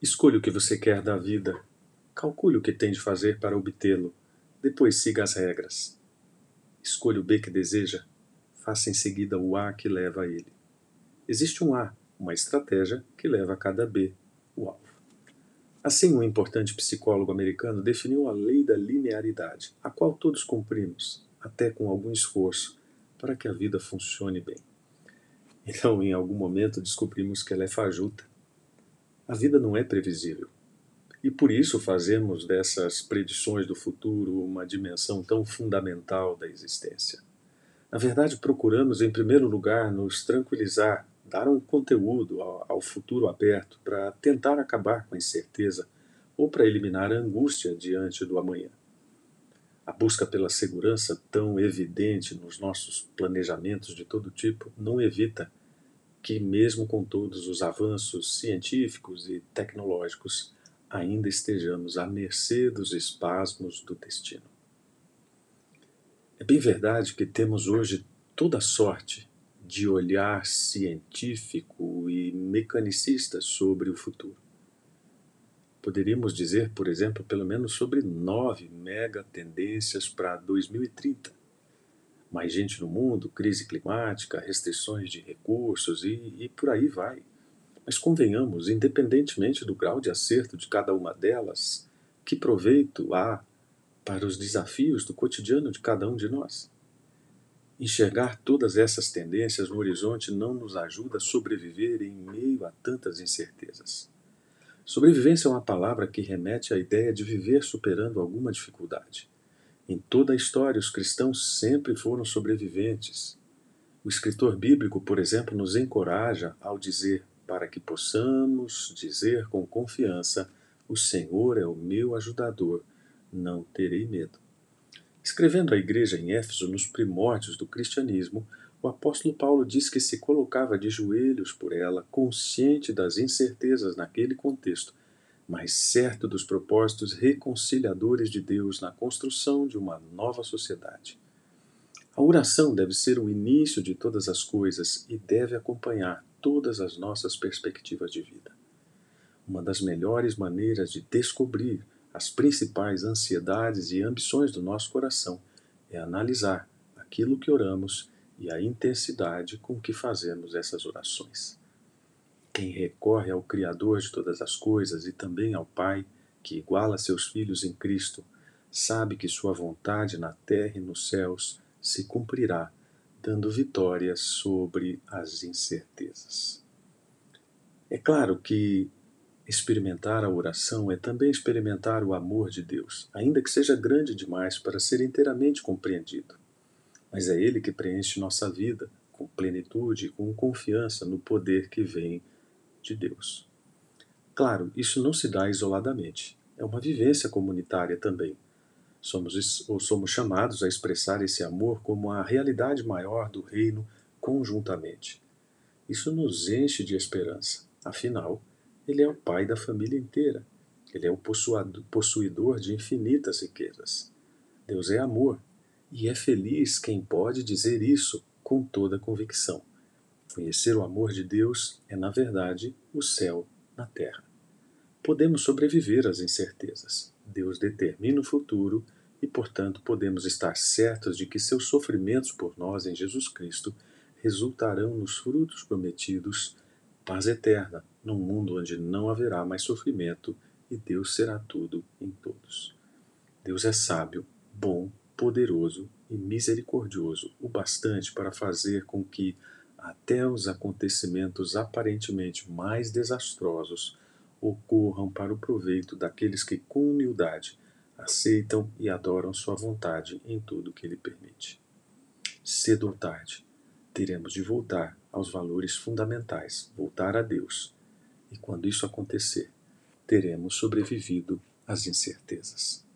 Escolha o que você quer da vida. Calcule o que tem de fazer para obtê-lo. Depois siga as regras. Escolha o B que deseja. Faça em seguida o A que leva a ele. Existe um A, uma estratégia que leva a cada B, o alvo. Assim, um importante psicólogo americano definiu a lei da linearidade, a qual todos cumprimos, até com algum esforço, para que a vida funcione bem. Então, em algum momento, descobrimos que ela é fajuta. A vida não é previsível. E por isso fazemos dessas predições do futuro uma dimensão tão fundamental da existência. Na verdade, procuramos, em primeiro lugar, nos tranquilizar, dar um conteúdo ao, futuro aberto para tentar acabar com a incerteza ou para eliminar a angústia diante do amanhã. A busca pela segurança, tão evidente nos nossos planejamentos de todo tipo, não evita que, mesmo com todos os avanços científicos e tecnológicos, ainda estejamos à mercê dos espasmos do destino. É bem verdade que temos hoje toda sorte de olhar científico e mecanicista sobre o futuro. Poderíamos dizer, por exemplo, pelo menos sobre nove mega tendências para 2030. Mais gente no mundo, crise climática, restrições de recursos e, e por aí vai. Mas convenhamos, independentemente do grau de acerto de cada uma delas, que proveito há para os desafios do cotidiano de cada um de nós? Enxergar todas essas tendências no horizonte não nos ajuda a sobreviver em meio a tantas incertezas. Sobrevivência é uma palavra que remete à ideia de viver superando alguma dificuldade. Em toda a história, os cristãos sempre foram sobreviventes. O escritor bíblico, por exemplo, nos encoraja ao dizer: para que possamos dizer com confiança: O Senhor é o meu ajudador, não terei medo. Escrevendo à igreja em Éfeso nos primórdios do cristianismo, o apóstolo Paulo diz que se colocava de joelhos por ela, consciente das incertezas naquele contexto, mas certo dos propósitos reconciliadores de Deus na construção de uma nova sociedade. A oração deve ser o início de todas as coisas e deve acompanhar todas as nossas perspectivas de vida. Uma das melhores maneiras de descobrir as principais ansiedades e ambições do nosso coração é analisar aquilo que oramos e a intensidade com que fazemos essas orações. Quem recorre ao Criador de todas as coisas e também ao Pai, que iguala seus filhos em Cristo, sabe que sua vontade na terra e nos céus se cumprirá, dando vitória sobre as incertezas. É claro que experimentar a oração é também experimentar o amor de Deus, ainda que seja grande demais para ser inteiramente compreendido mas é Ele que preenche nossa vida com plenitude e com confiança no poder que vem de Deus. Claro, isso não se dá isoladamente, é uma vivência comunitária também. Somos, ou somos chamados a expressar esse amor como a realidade maior do reino conjuntamente. Isso nos enche de esperança, afinal, Ele é o Pai da família inteira. Ele é o possuidor de infinitas riquezas. Deus é amor e é feliz quem pode dizer isso com toda convicção. Conhecer o amor de Deus é, na verdade, o céu na terra. Podemos sobreviver às incertezas. Deus determina o futuro e, portanto, podemos estar certos de que seus sofrimentos por nós em Jesus Cristo resultarão nos frutos prometidos, paz eterna, num mundo onde não haverá mais sofrimento e Deus será tudo em todos. Deus é sábio, bom poderoso e misericordioso o bastante para fazer com que, até os acontecimentos aparentemente mais desastrosos, ocorram para o proveito daqueles que, com humildade, aceitam e adoram Sua vontade em tudo que Ele permite. Cedo ou tarde, teremos de voltar aos valores fundamentais, voltar a Deus. E quando isso acontecer, teremos sobrevivido às incertezas.